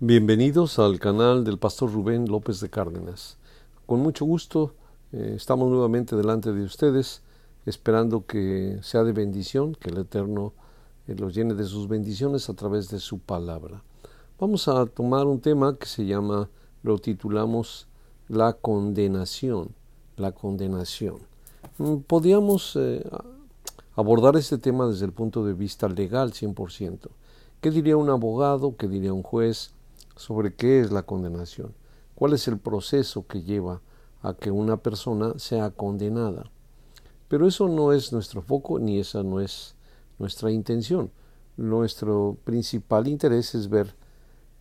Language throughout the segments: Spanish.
Bienvenidos al canal del pastor Rubén López de Cárdenas. Con mucho gusto eh, estamos nuevamente delante de ustedes, esperando que sea de bendición, que el Eterno eh, los llene de sus bendiciones a través de su palabra. Vamos a tomar un tema que se llama, lo titulamos la condenación, la condenación. Mm, podríamos eh, abordar este tema desde el punto de vista legal 100%. ¿Qué diría un abogado? ¿Qué diría un juez? Sobre qué es la condenación, cuál es el proceso que lleva a que una persona sea condenada. Pero eso no es nuestro foco ni esa no es nuestra intención. Nuestro principal interés es ver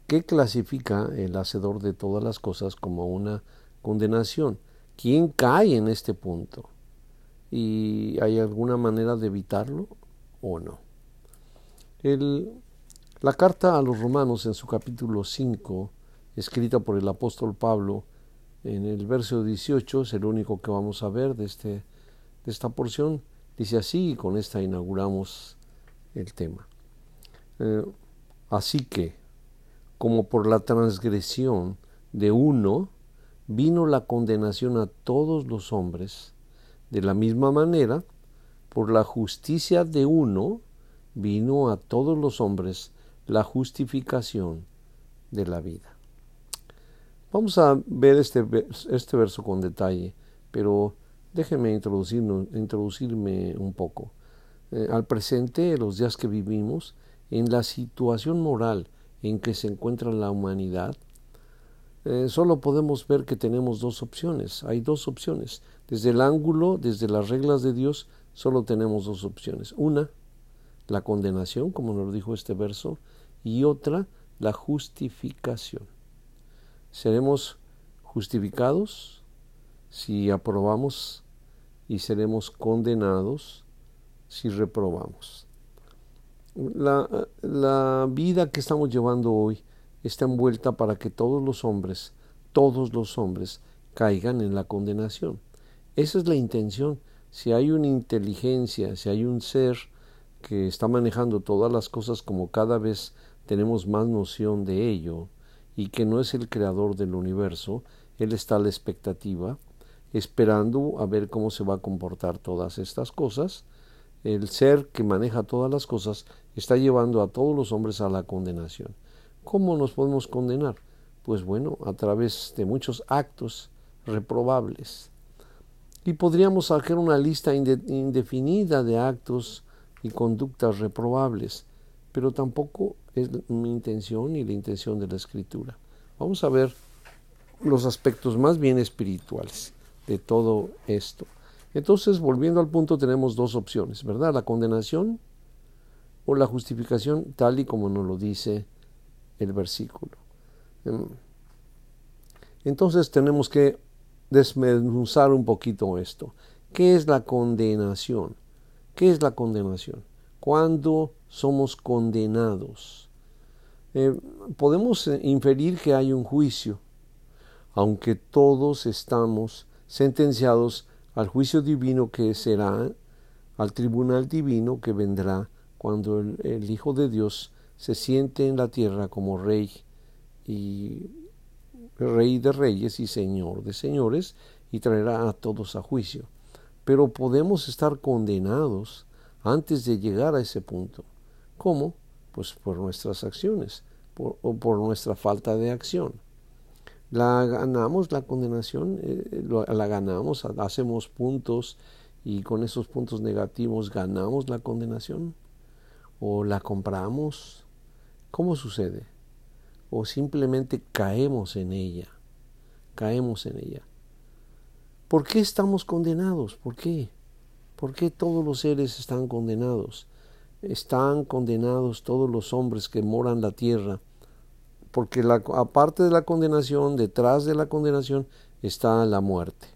qué clasifica el hacedor de todas las cosas como una condenación. ¿Quién cae en este punto? ¿Y hay alguna manera de evitarlo o no? La carta a los romanos en su capítulo 5, escrita por el apóstol Pablo, en el verso 18, es el único que vamos a ver de, este, de esta porción, dice así y con esta inauguramos el tema. Eh, así que, como por la transgresión de uno, vino la condenación a todos los hombres, de la misma manera, por la justicia de uno, vino a todos los hombres la justificación de la vida. Vamos a ver este, este verso con detalle, pero déjenme introducirme un poco. Eh, al presente, los días que vivimos, en la situación moral en que se encuentra la humanidad, eh, solo podemos ver que tenemos dos opciones. Hay dos opciones. Desde el ángulo, desde las reglas de Dios, solo tenemos dos opciones. Una, la condenación, como nos dijo este verso, y otra, la justificación. Seremos justificados si aprobamos y seremos condenados si reprobamos. La, la, vida que estamos llevando hoy está envuelta para que todos los hombres, todos los hombres, caigan en la condenación. Esa es la intención. Si hay una inteligencia, si hay un ser que está manejando todas las cosas como cada vez tenemos más noción de ello y que no es el creador del universo, Él está a la expectativa, esperando a ver cómo se va a comportar todas estas cosas. El ser que maneja todas las cosas está llevando a todos los hombres a la condenación. ¿Cómo nos podemos condenar? Pues bueno, a través de muchos actos reprobables. Y podríamos sacar una lista indefinida de actos y conductas reprobables, pero tampoco es mi intención y la intención de la escritura. Vamos a ver los aspectos más bien espirituales de todo esto. Entonces, volviendo al punto, tenemos dos opciones, ¿verdad? La condenación o la justificación, tal y como nos lo dice el versículo. Em, entonces tenemos que desmenuzar un poquito esto. ¿Qué es la condenación? ¿Qué es la condenación? Cuando somos condenados. Eh, podemos eh, inferir que hay un juicio, aunque todos estamos sentenciados al juicio divino que será, al tribunal divino que vendrá cuando el, Hijo de Dios se siente en la tierra como rey y rey de reyes y señor de señores y traerá a todos a juicio. Pero podemos estar condenados antes de llegar a ese punto. ¿Cómo? Pues por nuestras acciones o por nuestra falta de acción. La ganamos la condenación, eh, la ganamos, hacemos puntos y con esos puntos negativos ganamos la condenación o la compramos. ¿Cómo sucede? O simplemente caemos en ella, caemos en ella. ¿Por qué estamos condenados? ¿Por qué? ¿Por qué todos los seres están condenados? están condenados todos los hombres que moran la tierra, porque aparte de la condenación, detrás de la condenación está la muerte.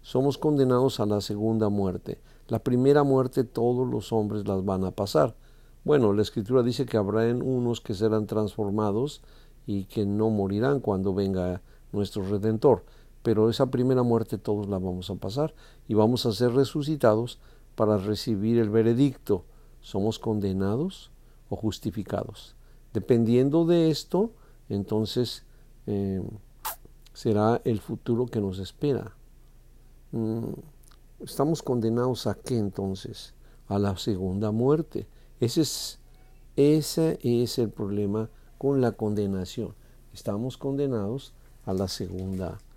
Somos condenados a la segunda muerte. La primera muerte todos los hombres las van a pasar. Bueno, la escritura dice que habrá unos que serán transformados y que no morirán cuando venga nuestro redentor. Pero esa primera muerte todos la vamos a pasar y vamos a ser resucitados para recibir el veredicto somos condenados o justificados. Dependiendo de esto, entonces eh, será el futuro que nos espera. Mm, ¿Estamos condenados a qué entonces? A la segunda muerte. Ese es, ese es el problema con la condenación. Estamos condenados a la segunda muerte.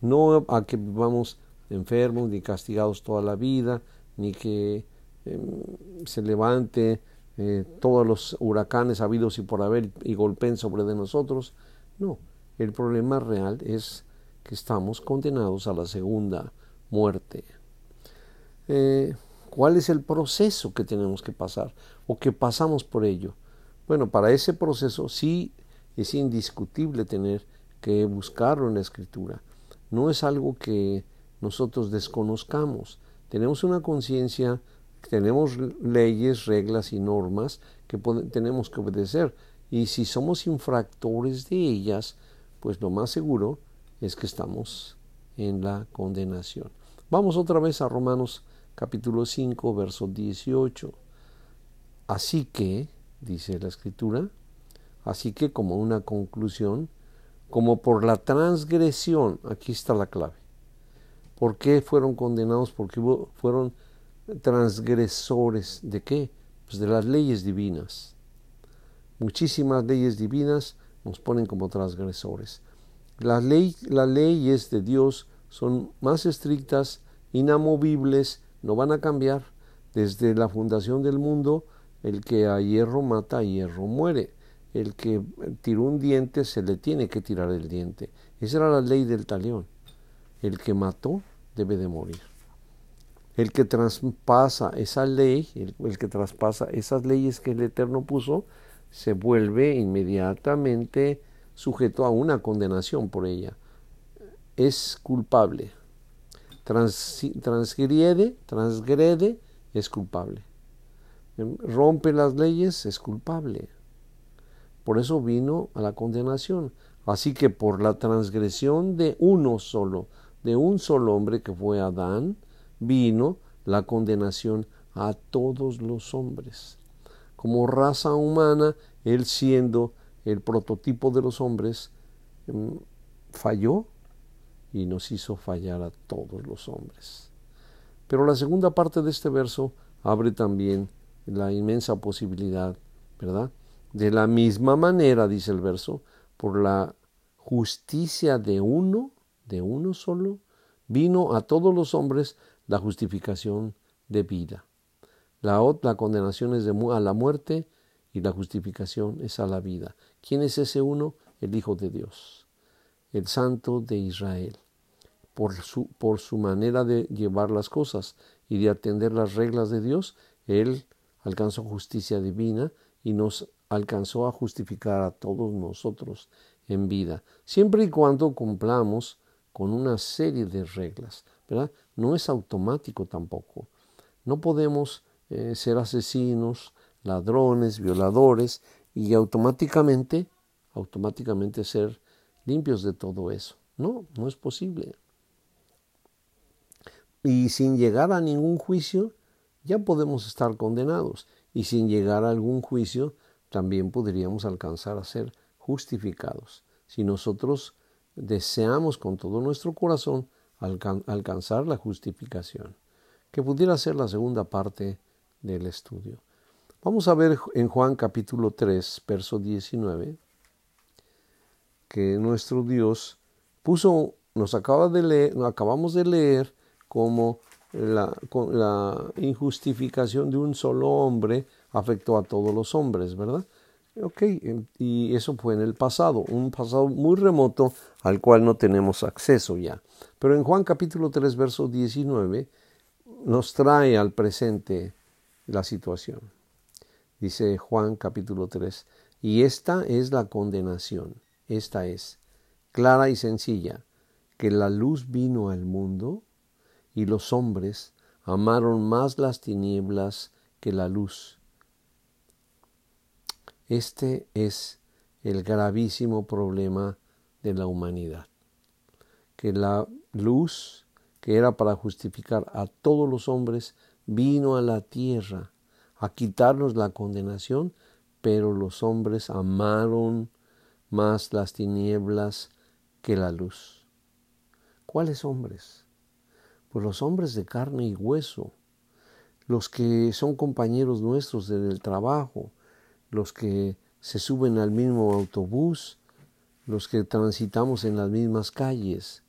No a que vivamos enfermos ni castigados toda la vida, ni que em, se levante eh, todos los huracanes habidos y por haber y golpeen sobre de nosotros. No, el problema real es que estamos condenados a la segunda muerte. Eh, ¿Cuál es el proceso que tenemos que pasar o que pasamos por ello? Bueno, para ese proceso sí es indiscutible tener que buscarlo en la escritura. No es algo que nosotros desconozcamos. Tenemos una conciencia, tenemos leyes, reglas y normas que tenemos que obedecer. Y si somos infractores de ellas, pues lo más seguro es que estamos en la condenación. Vamos otra vez a Romanos capítulo 5, verso 18. Así que, dice la escritura, así que como una conclusión, como por la transgresión, aquí está la clave. ¿Por qué fueron condenados? Porque fueron transgresores de qué? Pues de las leyes divinas. Muchísimas leyes divinas nos ponen como transgresores. Las, ley, las leyes de Dios son más estrictas, inamovibles, no van a cambiar. Desde la fundación del mundo, el que a hierro mata, a hierro muere. El que tiró un diente, se le tiene que tirar el diente. Esa era la ley del talión. El que mató debe de morir. El que traspasa esa ley, el, que traspasa esas leyes que el Eterno puso, se vuelve inmediatamente sujeto a una condenación por ella. Es culpable. transgrede, transgrede, es culpable. Rompe las leyes, es culpable. Por eso vino a la condenación. Así que por la transgresión de uno solo, de un solo hombre que fue Adán, vino la condenación a todos los hombres como raza humana, él siendo el prototipo de los hombres, em, falló y nos hizo fallar a todos los hombres. Pero la segunda parte de este verso abre también la inmensa posibilidad, ¿verdad? De la misma manera, dice el verso, por la justicia de uno, de uno solo, vino a todos los hombres la justificación de vida. La, otra condenación es a la muerte y la justificación es a la vida. ¿Quién es ese uno? El Hijo de Dios, el Santo de Israel. Por su, por su manera de llevar las cosas y de atender las reglas de Dios, Él alcanzó justicia divina y nos alcanzó a justificar a todos nosotros en vida, siempre y cuando cumplamos con una serie de reglas, ¿verdad? No es automático tampoco. No podemos eh, ser asesinos, ladrones, violadores y automáticamente, automáticamente ser limpios de todo eso. No, no es posible. Y sin llegar a ningún juicio, ya podemos estar condenados. Y sin llegar a algún juicio, también podríamos alcanzar a ser justificados. Si nosotros deseamos con todo nuestro corazón alcanzar la justificación, que pudiera ser la segunda parte del estudio. Vamos a ver en Juan capítulo 3, verso 19, que nuestro Dios puso, nos acaba de leer, acabamos de leer como la injustificación de un solo hombre afectó a todos los hombres, ¿verdad? Ok, y eso fue en el pasado, un pasado muy remoto al cual no tenemos acceso ya. Pero en Juan capítulo 3, verso 19, nos trae al presente la situación. Dice Juan capítulo 3, y esta es la condenación, esta es clara y sencilla, que la luz vino al mundo y los hombres amaron más las tinieblas que la luz. Este es el gravísimo problema de la humanidad, que la luz que era para justificar a todos los hombres vino a la tierra a quitarnos la condenación, pero los hombres amaron más las tinieblas que la luz. ¿Cuáles hombres? Pues los hombres de carne y hueso, los que son compañeros nuestros del trabajo, los que se suben al mismo autobús, los que transitamos en las mismas calles,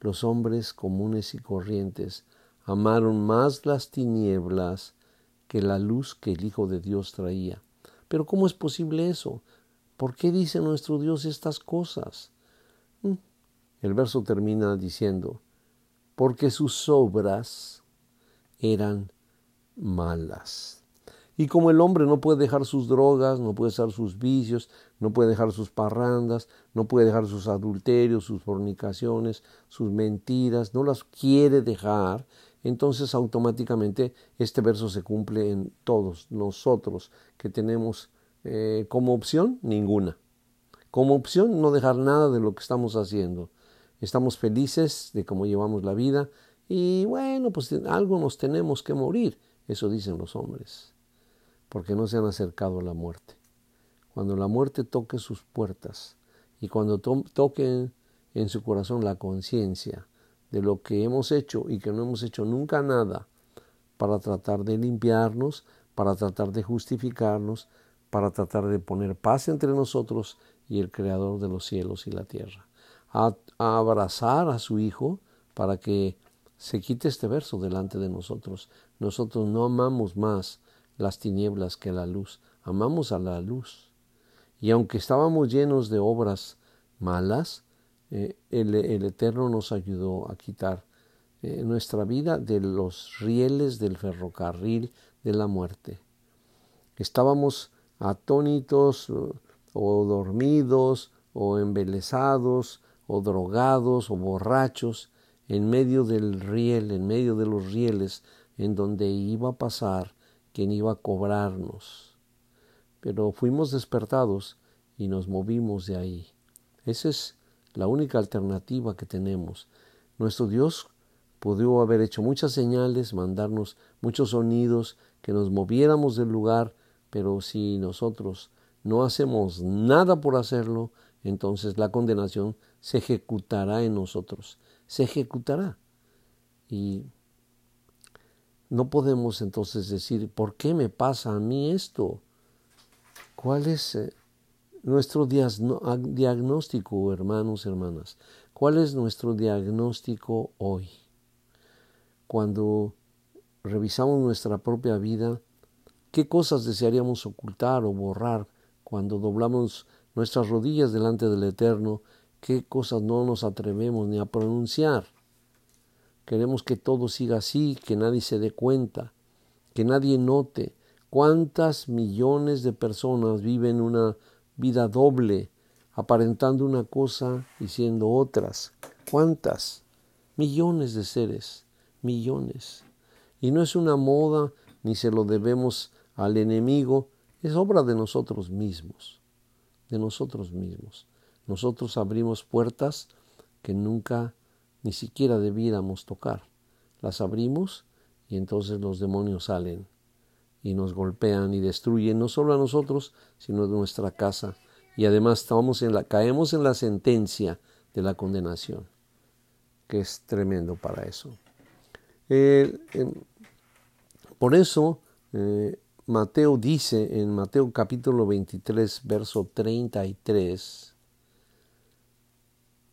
los hombres comunes y corrientes, amaron más las tinieblas que la luz que el Hijo de Dios traía. Pero ¿cómo es posible eso? ¿Por qué dice nuestro Dios estas cosas? Mm. El verso termina diciendo, porque sus obras eran malas. Y como el hombre no puede dejar sus drogas, no puede dejar sus vicios, no puede dejar sus parrandas, no puede dejar sus adulterios, sus fornicaciones, sus mentiras, no las quiere dejar, entonces automáticamente este verso se cumple en todos nosotros que tenemos eh, como opción ninguna. Como opción no dejar nada de lo que estamos haciendo. Estamos felices de cómo llevamos la vida y bueno, pues algo nos tenemos que morir, eso dicen los hombres, porque no se han acercado a la muerte. Cuando la muerte toque sus puertas y cuando toque en su corazón la conciencia de lo que hemos hecho y que no hemos hecho nunca nada para tratar de limpiarnos, para tratar de justificarnos, para tratar de poner paz entre nosotros y el Creador de los cielos y la tierra. A, abrazar a su Hijo para que se quite este verso delante de nosotros. Nosotros no amamos más las tinieblas que la luz, amamos a la luz. Y aunque estábamos llenos de obras malas, eh, el, Eterno nos ayudó a quitar eh, nuestra vida de los rieles del ferrocarril de la muerte. Estábamos atónitos o dormidos o embelesados o drogados o borrachos en medio del riel, en medio de los rieles en donde iba a pasar quien iba a cobrarnos. Pero fuimos despertados y nos movimos de ahí. Esa es la única alternativa que tenemos. Nuestro Dios pudo haber hecho muchas señales, mandarnos muchos sonidos, que nos moviéramos del lugar, pero si nosotros no hacemos nada por hacerlo, entonces la condenación se ejecutará en nosotros, se ejecutará. Y no podemos entonces decir, ¿por qué me pasa a mí esto? ¿Cuál es eh, nuestro diagnóstico, hermanos, hermanas? ¿Cuál es nuestro diagnóstico hoy? Cuando revisamos nuestra propia vida, ¿Qué cosas desearíamos ocultar o borrar cuando doblamos nuestras rodillas delante del Eterno? ¿Qué cosas no nos atrevemos ni a pronunciar? Queremos que todo siga así, que nadie se dé cuenta, que nadie note cuántas millones de personas viven una vida doble, aparentando una cosa y siendo otras. ¿Cuántas? Millones de seres, millones. Y no es una moda, ni se lo debemos al enemigo es obra de nosotros mismos, de nosotros mismos. Nosotros abrimos puertas que nunca ni siquiera debiéramos tocar. Las abrimos y entonces los demonios salen y nos golpean y destruyen no solo a nosotros, sino a nuestra casa. Y además en la, caemos en la sentencia de la condenación, que es tremendo para eso. Em, por eso eh, Mateo dice en Mateo capítulo 23, verso 33,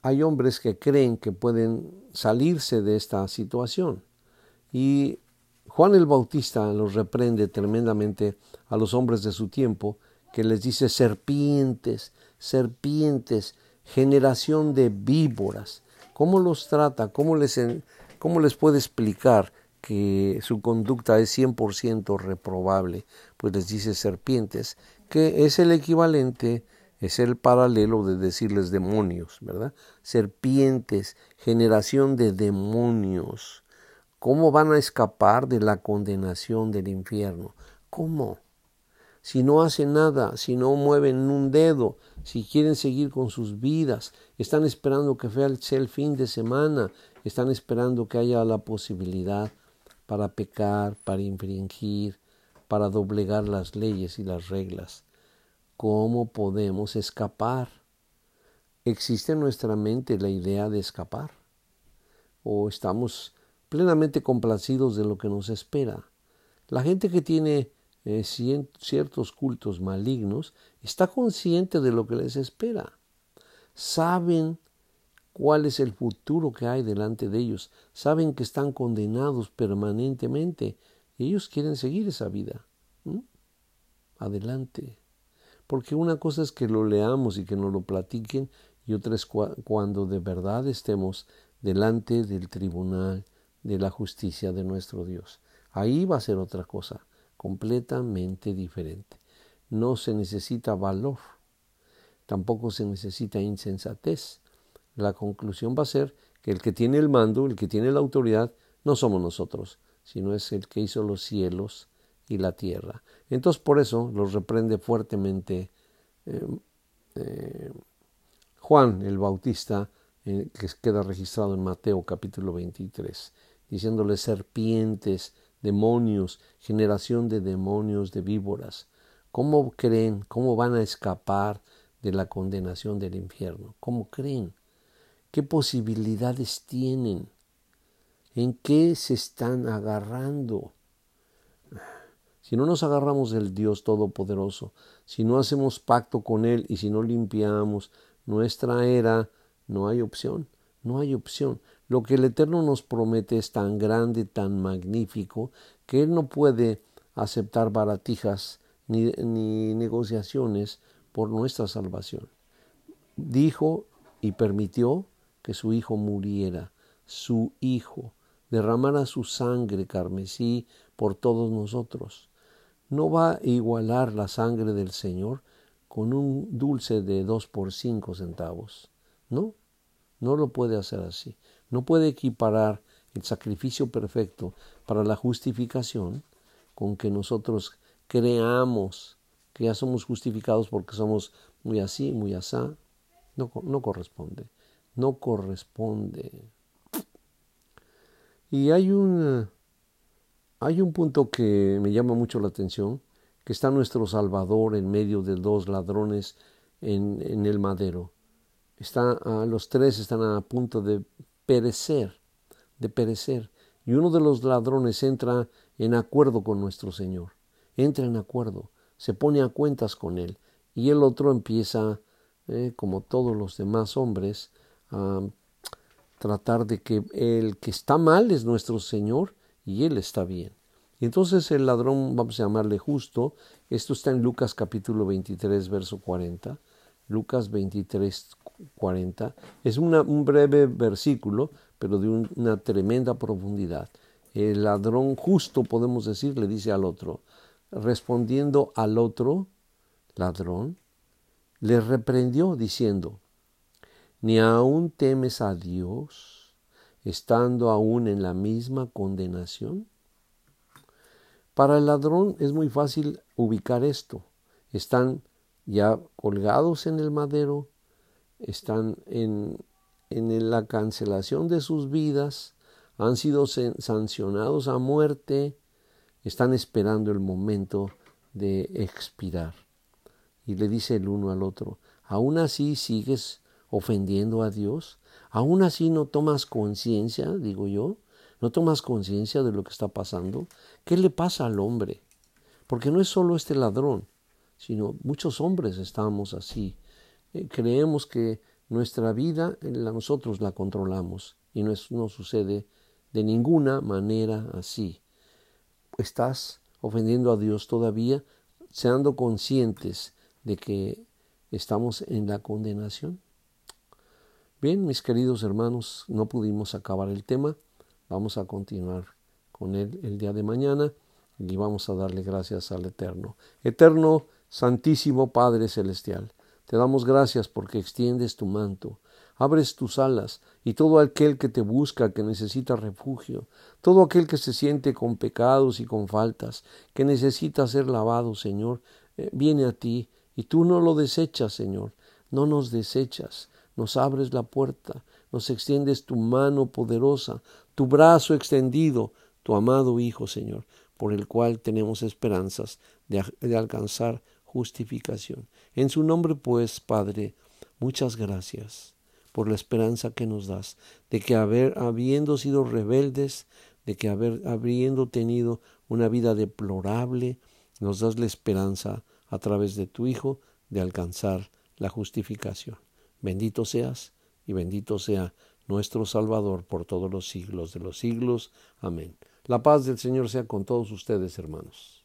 hay hombres que creen que pueden salirse de esta situación. Y Juan el Bautista los reprende tremendamente a los hombres de su tiempo, que les dice serpientes, serpientes, generación de víboras. ¿Cómo los trata? ¿Cómo les, cómo les puede explicar que su conducta es 100% reprobable, pues les dice serpientes, que es el equivalente, es el paralelo de decirles demonios, ¿verdad? Serpientes, generación de demonios. ¿Cómo van a escapar de la condenación del infierno? ¿Cómo? Si no hacen nada, si no mueven un dedo, si quieren seguir con sus vidas, están esperando que sea el fin de semana, están esperando que haya la posibilidad para pecar, para infringir, para doblegar las leyes y las reglas. ¿Cómo podemos escapar? ¿Existe en nuestra mente la idea de escapar? ¿O estamos plenamente complacidos de lo que nos espera? La gente que tiene eh, ciertos cultos malignos está consciente de lo que les espera. Saben cuál es el futuro que hay delante de ellos. Saben que están condenados permanentemente. ellos quieren seguir esa vida. Adelante. Porque una cosa es que lo leamos y que nos lo platiquen y otra es cuando de verdad estemos delante del tribunal de la justicia de nuestro Dios. Ahí va a ser otra cosa, completamente diferente. No se necesita valor, tampoco se necesita insensatez. La conclusión va a ser que el que tiene el mando, el que tiene la autoridad, no somos nosotros, sino es el que hizo los cielos y la tierra. Entonces por eso los reprende fuertemente eh, eh, Juan el Bautista, eh, que queda registrado en Mateo capítulo 23, diciéndole serpientes, demonios, generación de demonios, de víboras. ¿Cómo creen? ¿Cómo van a escapar de la condenación del infierno? ¿Cómo creen? ¿Qué posibilidades tienen? ¿En qué se están agarrando? Si no nos agarramos del Dios Todopoderoso, si no hacemos pacto con Él y si no limpiamos nuestra era, no hay opción, no hay opción. Lo que el Eterno nos promete es tan grande, tan magnífico, que Él no puede aceptar baratijas ni, ni negociaciones por nuestra salvación. Dijo y permitió que su Hijo muriera, su Hijo, derramara su sangre carmesí por todos nosotros. No va a igualar la sangre del Señor con un dulce de dos por cinco centavos. No, no lo puede hacer así. No puede equiparar el sacrificio perfecto para la justificación con que nosotros creamos que ya somos justificados porque somos muy así, muy asá. No, no corresponde. No corresponde. Y hay un, hay un punto que me llama mucho la atención que está nuestro Salvador en medio de dos ladrones en, el madero. Está, los tres están a punto de perecer, de perecer. Y uno de los ladrones entra en acuerdo con nuestro Señor, entra en acuerdo, se pone a cuentas con Él. Y el otro empieza, eh, como todos los demás hombres, a tratar de que el que está mal es nuestro Señor y Él está bien. Y entonces el ladrón, vamos a llamarle justo, esto está en Lucas capítulo 23, verso 40. Lucas 23, 40. Es un breve versículo, pero de una tremenda profundidad. El ladrón justo, podemos decir, le dice al otro, respondiendo al otro ladrón, le reprendió diciendo, ni aún temes a Dios, estando aún en la misma condenación. Para el ladrón es muy fácil ubicar esto. Están ya colgados en el madero, están en, en la cancelación de sus vidas, han sido sancionados a muerte, están esperando el momento de expirar. Y le dice el uno al otro, ¿aún así sigues ofendiendo a Dios? ¿Aún así no tomas conciencia, digo yo? ¿No tomas conciencia de lo que está pasando? ¿Qué le pasa al hombre? Porque no es solo este ladrón, sino muchos hombres estamos así. Eh, creemos que nuestra vida nosotros la controlamos y no, no sucede de ninguna manera así. Estás ofendiendo a Dios todavía, siendo conscientes de que estamos en la condenación. Bien, mis queridos hermanos, no pudimos acabar el tema. Vamos a continuar con él el día de mañana y vamos a darle gracias al Eterno. Eterno, Santísimo Padre Celestial, te damos gracias porque extiendes tu manto, abres tus alas y todo aquel que te busca, que necesita refugio, todo aquel que se siente con pecados y con faltas, que necesita ser lavado, Señor, eh, viene a ti y tú no lo desechas, Señor, no nos desechas, nos abres la puerta, nos extiendes tu mano poderosa, tu brazo extendido, tu amado Hijo, Señor, por el cual tenemos esperanzas de, alcanzar justificación. En su nombre, pues, Padre, Muchas gracias por la esperanza que nos das, de que haber, habiendo sido rebeldes, de que haber, habiendo tenido una vida deplorable, nos das la esperanza a través de tu Hijo de alcanzar la justificación. Bendito seas y bendito sea nuestro Salvador por todos los siglos de los siglos. Amén. La paz del Señor sea con todos ustedes, hermanos.